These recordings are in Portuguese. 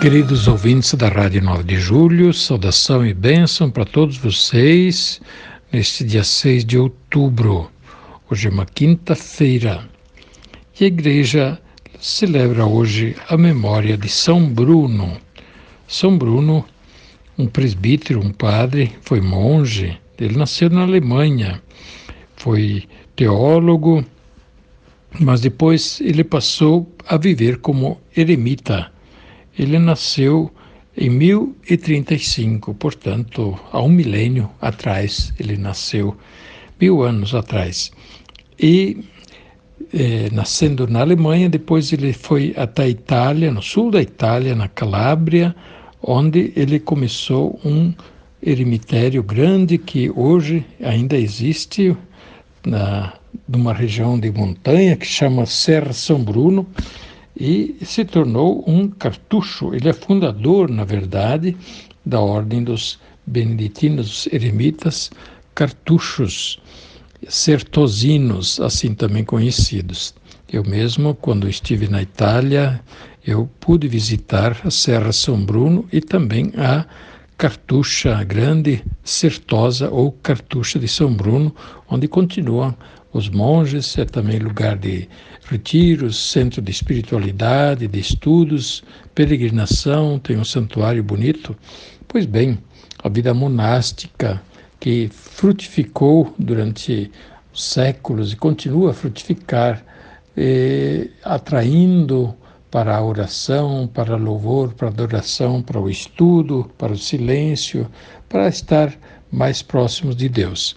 Queridos ouvintes da Rádio 9 de Julho, saudação e bênção para todos vocês neste dia 6 de outubro. Hoje é uma quinta-feira e a igreja celebra hoje a memória de São Bruno. São Bruno, um presbítero, um padre, foi monge, ele nasceu na Alemanha, foi teólogo, mas depois ele passou a viver como eremita ele nasceu em 1035, portanto, há um milênio atrás, ele nasceu, mil anos atrás. E, eh, nascendo na Alemanha, depois ele foi até a Itália, no sul da Itália, na Calábria, onde ele começou um eremitério grande que hoje ainda existe na numa região de montanha que chama Serra São Bruno e se tornou um cartucho. Ele é fundador, na verdade, da Ordem dos Beneditinos Eremitas Cartuchos, Certosinos, assim também conhecidos. Eu mesmo, quando estive na Itália, eu pude visitar a Serra São Bruno e também a Cartucha Grande Certosa ou Cartucha de São Bruno, onde continuam os monges, é também lugar de retiros, centro de espiritualidade, de estudos, peregrinação, tem um santuário bonito. Pois bem, a vida monástica que frutificou durante séculos e continua a frutificar, eh, atraindo para a oração, para louvor, para a adoração, para o estudo, para o silêncio, para estar mais próximos de Deus.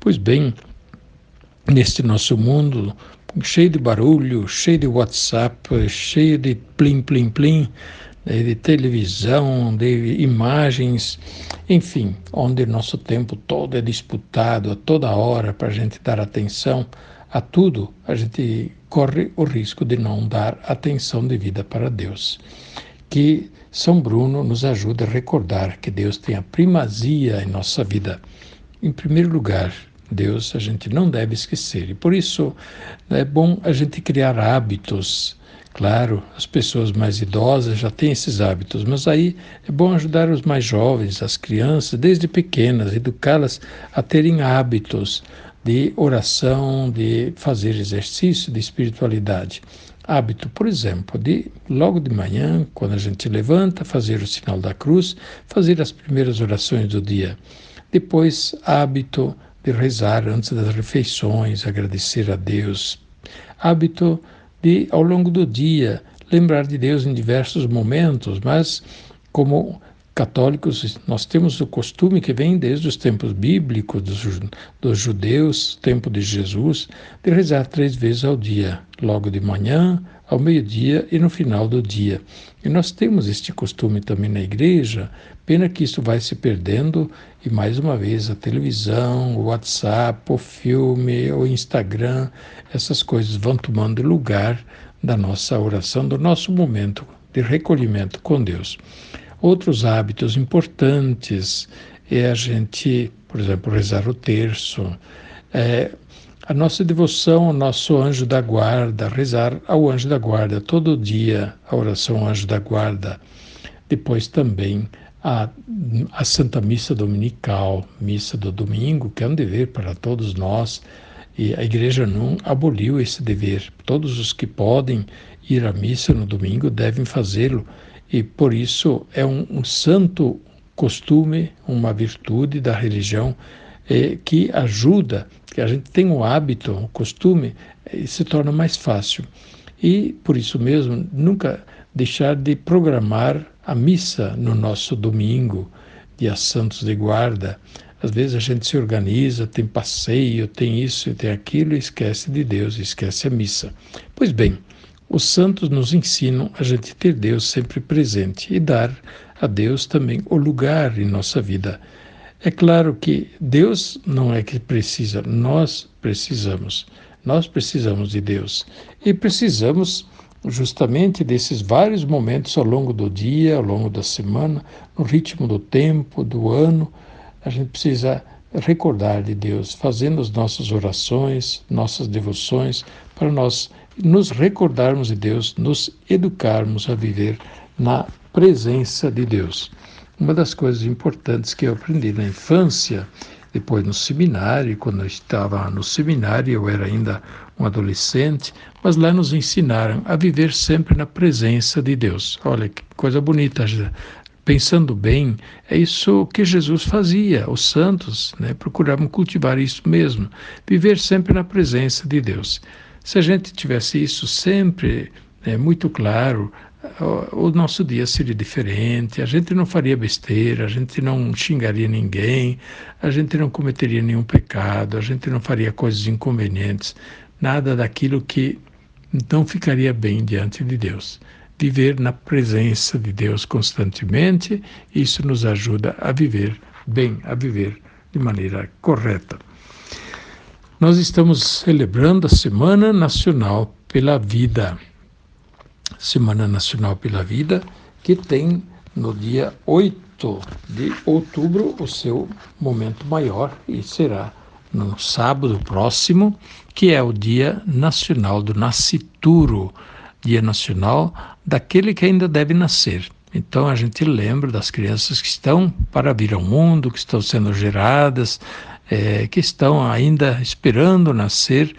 Pois bem, neste nosso mundo cheio de barulho, cheio de WhatsApp, cheio de plim, plim, plim, né, de televisão, de imagens, enfim, onde nosso tempo todo é disputado a toda hora para a gente dar atenção a tudo, a gente corre o risco de não dar atenção devida para Deus. Que São Bruno nos ajude a recordar que Deus tem a primazia em nossa vida. Em primeiro lugar, Deus a gente não deve esquecer. E por isso é bom a gente criar hábitos. Claro, as pessoas mais idosas já têm esses hábitos, mas aí é bom ajudar os mais jovens, as crianças, desde pequenas, educá-las a terem hábitos de oração, de fazer exercício, de espiritualidade. Hábito, por exemplo, de logo de manhã, quando a gente levanta, fazer o sinal da cruz, fazer as primeiras orações do dia. Depois, hábito de rezar antes das refeições, agradecer a Deus. Hábito de, ao longo do dia, lembrar de Deus em diversos momentos, mas como católicos, nós temos o costume que vem desde os tempos bíblicos, dos, dos judeus, tempo de Jesus, de rezar três vezes ao dia, logo de manhã, ao meio-dia e no final do dia. E nós temos este costume também na igreja, pena que isso vai se perdendo e mais uma vez a televisão, o WhatsApp, o filme, o Instagram, essas coisas vão tomando lugar da nossa oração, do nosso momento de recolhimento com Deus. Outros hábitos importantes é a gente, por exemplo, rezar o terço, é, a nossa devoção ao nosso anjo da guarda, rezar ao anjo da guarda todo dia, a oração anjo da guarda. Depois também a, a Santa Missa Dominical, missa do domingo, que é um dever para todos nós. E a igreja não aboliu esse dever. Todos os que podem ir à missa no domingo devem fazê-lo e por isso é um, um santo costume, uma virtude da religião eh, que ajuda, que a gente tem o hábito, o costume, e se torna mais fácil. E por isso mesmo, nunca deixar de programar a missa no nosso domingo, dia Santos de Guarda. Às vezes a gente se organiza, tem passeio, tem isso, tem aquilo, e esquece de Deus, esquece a missa. Pois bem, Os santos nos ensinam a gente ter Deus sempre presente e dar a Deus também o lugar em nossa vida. É claro que Deus não é que precisa, nós precisamos. Nós precisamos de Deus e precisamos justamente desses vários momentos ao longo do dia, ao longo da semana, no ritmo do tempo, do ano. A gente precisa recordar de Deus, fazendo as nossas orações, nossas devoções, para nós nos recordarmos de Deus, nos educarmos a viver na presença de Deus. Uma das coisas importantes que eu aprendi na infância, depois no seminário, quando eu estava no seminário, eu era ainda um adolescente, mas lá nos ensinaram a viver sempre na presença de Deus. Olha que coisa bonita, pensando bem, é isso que Jesus fazia, os santos né, procuravam cultivar isso mesmo, viver sempre na presença de Deus. Se a gente tivesse isso sempre é, muito claro, o nosso dia seria diferente, a gente não faria besteira, a gente não xingaria ninguém, a gente não cometeria nenhum pecado, a gente não faria coisas inconvenientes, nada daquilo que não ficaria bem diante de Deus. Viver na presença de Deus constantemente, isso nos ajuda a viver bem, a viver de maneira correta. Nós estamos celebrando a Semana Nacional pela Vida. Semana Nacional pela Vida, que tem no dia 8 de outubro o seu momento maior e será no sábado próximo, que é o Dia Nacional do Nascituro, Dia Nacional daquele que ainda deve nascer. Então a gente lembra das crianças que estão para vir ao mundo, que estão sendo geradas, é, que estão ainda esperando nascer.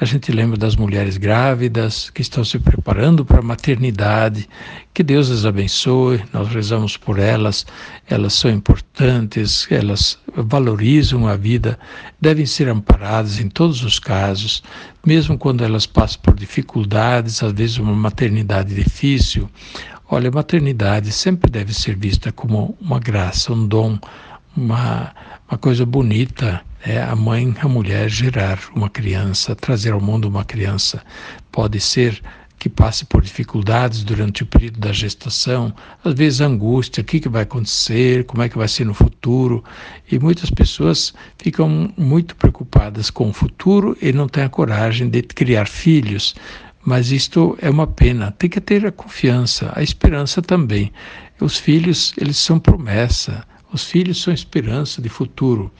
A gente lembra das mulheres grávidas que estão se preparando para a maternidade. Que Deus as abençoe, nós rezamos por elas, elas são importantes, elas valorizam a vida, devem ser amparadas em todos os casos, mesmo quando elas passam por dificuldades, às vezes uma maternidade difícil. Olha, a maternidade sempre deve ser vista como uma graça, um dom, uma, uma coisa bonita é a mãe, a mulher gerar uma criança, trazer ao mundo uma criança. Pode ser que passe por dificuldades durante o período da gestação, às vezes angústia, o que, que vai acontecer, como é que vai ser no futuro. E muitas pessoas ficam muito preocupadas com o futuro e não têm a coragem de criar filhos. Mas isto é uma pena. Tem que ter a confiança, a esperança também. Os filhos, eles são promessa. Os filhos são esperança de futuro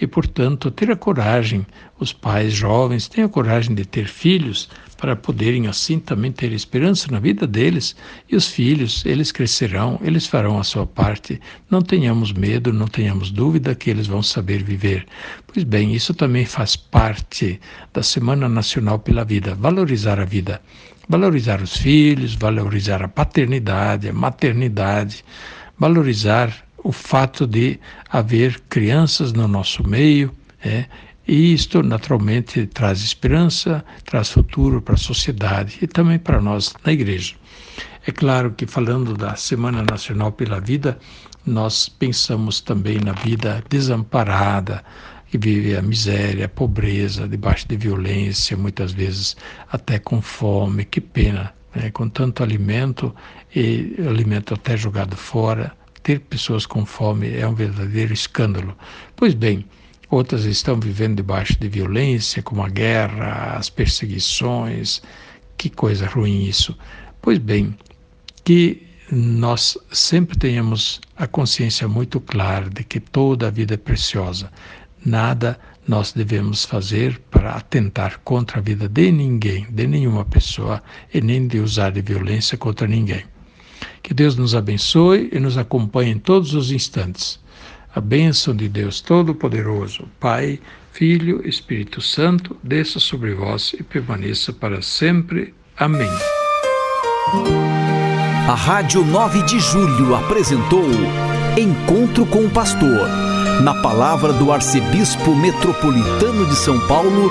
e, portanto, ter a coragem, os pais jovens têm a coragem de ter filhos para poderem assim também ter esperança na vida deles e os filhos, eles crescerão, eles farão a sua parte. Não tenhamos medo, não tenhamos dúvida que eles vão saber viver. Pois bem, isso também faz parte da Semana Nacional pela Vida, valorizar a vida, valorizar os filhos, valorizar a paternidade, a maternidade, valorizar o fato de haver crianças no nosso meio, é, e isto naturalmente traz esperança, traz futuro para a sociedade e também para nós na igreja. É claro que falando da Semana Nacional pela Vida, nós pensamos também na vida desamparada, que vive a miséria, a pobreza, debaixo de violência, muitas vezes até com fome. Que pena, né? com tanto alimento e alimento até jogado fora, ter pessoas com fome é um verdadeiro escândalo. Pois bem, outras estão vivendo debaixo de violência, como a guerra, as perseguições. Que coisa ruim isso. Pois bem, que nós sempre tenhamos a consciência muito clara de que toda a vida é preciosa. Nada nós devemos fazer para atentar contra a vida de ninguém, de nenhuma pessoa, e nem de usar de violência contra ninguém. Que Deus nos abençoe e nos acompanhe em todos os instantes. A bênção de Deus Todo-Poderoso, Pai, Filho, Espírito Santo, desça sobre vós e permaneça para sempre. Amém. A Rádio 9 de Julho apresentou Encontro com o Pastor, na palavra do Arcebispo Metropolitano de São Paulo,